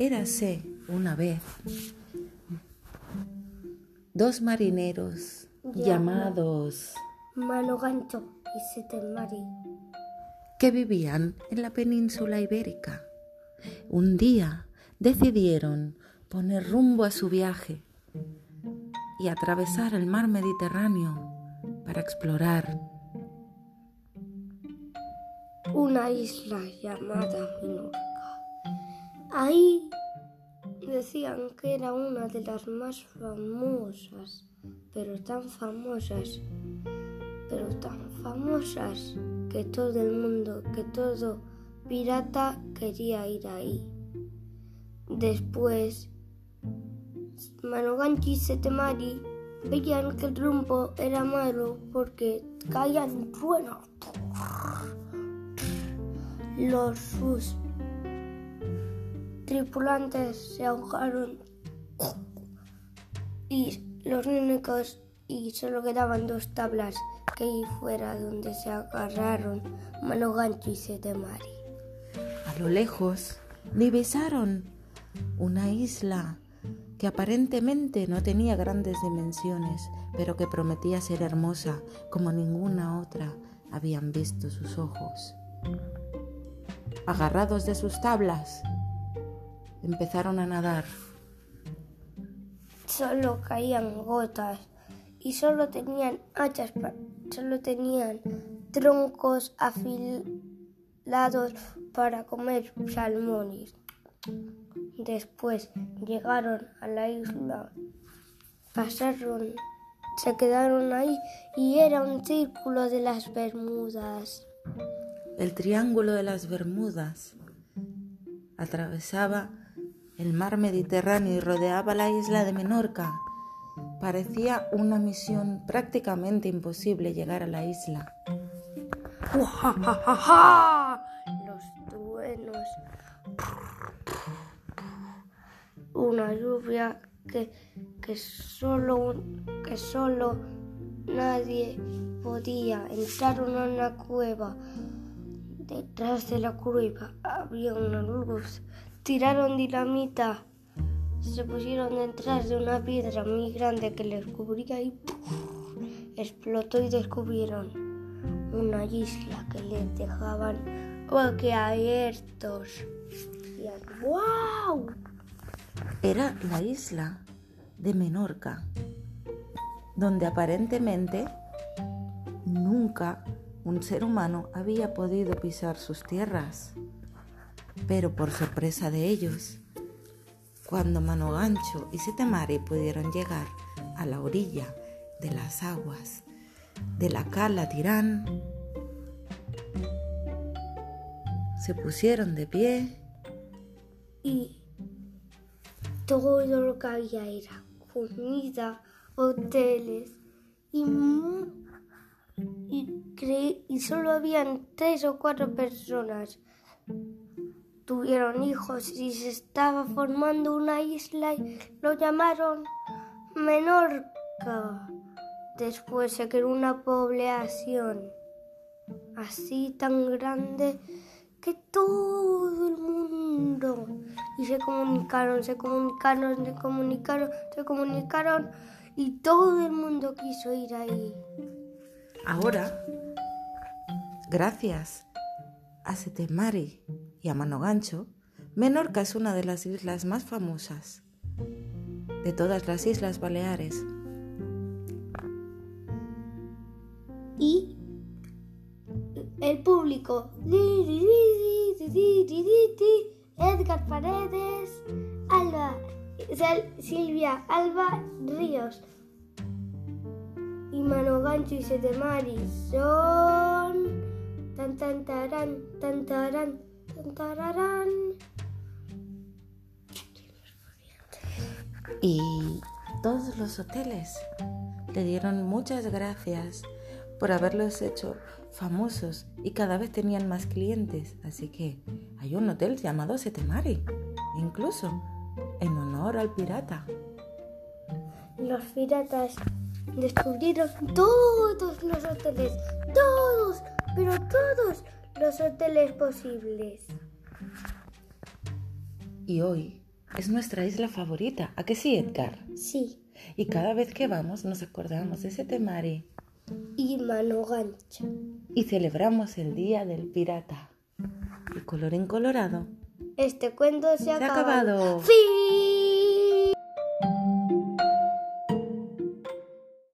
Érase una vez dos marineros llamados Mano Gancho y Setemari. que vivían en la península ibérica. Un día decidieron poner rumbo a su viaje y atravesar el mar Mediterráneo para explorar una isla llamada Minorca. Ahí decían que era una de las más famosas, pero tan famosas, pero tan famosas que todo el mundo, que todo pirata quería ir ahí. Después, Manoganchi y Setemari veían que el rumbo era malo porque caían truenos. Los sus tripulantes se ahogaron y los únicos y solo quedaban dos tablas que ahí fuera donde se agarraron Manoganchi y Setemari. A lo lejos divisaron una isla que aparentemente no tenía grandes dimensiones, pero que prometía ser hermosa como ninguna otra habían visto sus ojos. Agarrados de sus tablas, empezaron a nadar. Solo caían gotas y solo tenían hachas, solo tenían troncos afilados para comer salmones. Después llegaron a la isla, pasaron, se quedaron ahí y era un círculo de las Bermudas. El triángulo de las Bermudas atravesaba el mar Mediterráneo rodeaba la isla de Menorca. Parecía una misión prácticamente imposible llegar a la isla. Los truenos. Una lluvia que, que, solo, que solo nadie podía. Entraron a una cueva. Detrás de la cueva había una luz. Tiraron dinamita. Se pusieron detrás de una piedra muy grande que les cubría y explotó y descubrieron una isla que les dejaban boquiabiertos. ¡Wow! Era la isla de Menorca, donde aparentemente nunca un ser humano había podido pisar sus tierras. Pero por sorpresa de ellos, cuando Manogancho y Setemari pudieron llegar a la orilla de las aguas de la cala Tirán, se pusieron de pie Y todo lo que había era comida, hoteles y, y, y solo habían tres o cuatro personas. Tuvieron hijos y se estaba formando una isla y lo llamaron Menorca. Después se creó una población así tan grande que todo el mundo y se comunicaron, se comunicaron, se comunicaron, se comunicaron y todo el mundo quiso ir ahí. Ahora, gracias a Setemari y a mano gancho, Menorca es una de las islas más famosas de todas las Islas Baleares. Y el público. Edgar Paredes, Alba, Silvia Alba Ríos y Mano Gancho y Setemari son tan tan tan tarán tararán. Y todos los hoteles le dieron muchas gracias por haberlos hecho famosos y cada vez tenían más clientes. Así que hay un hotel llamado Setemari, incluso en honor al pirata. Los piratas descubrieron todos los hoteles, todos, pero todos los hoteles posibles. Y hoy Es nuestra isla favorita. ¿A qué sí, Edgar? Sí. Y cada vez que vamos nos acordamos de ese temari Y mano gancha. y celebramos el Día del Pirata. Y colorín colorado. Este cuento se ha Se ha acabado. acabado. ¡Fin!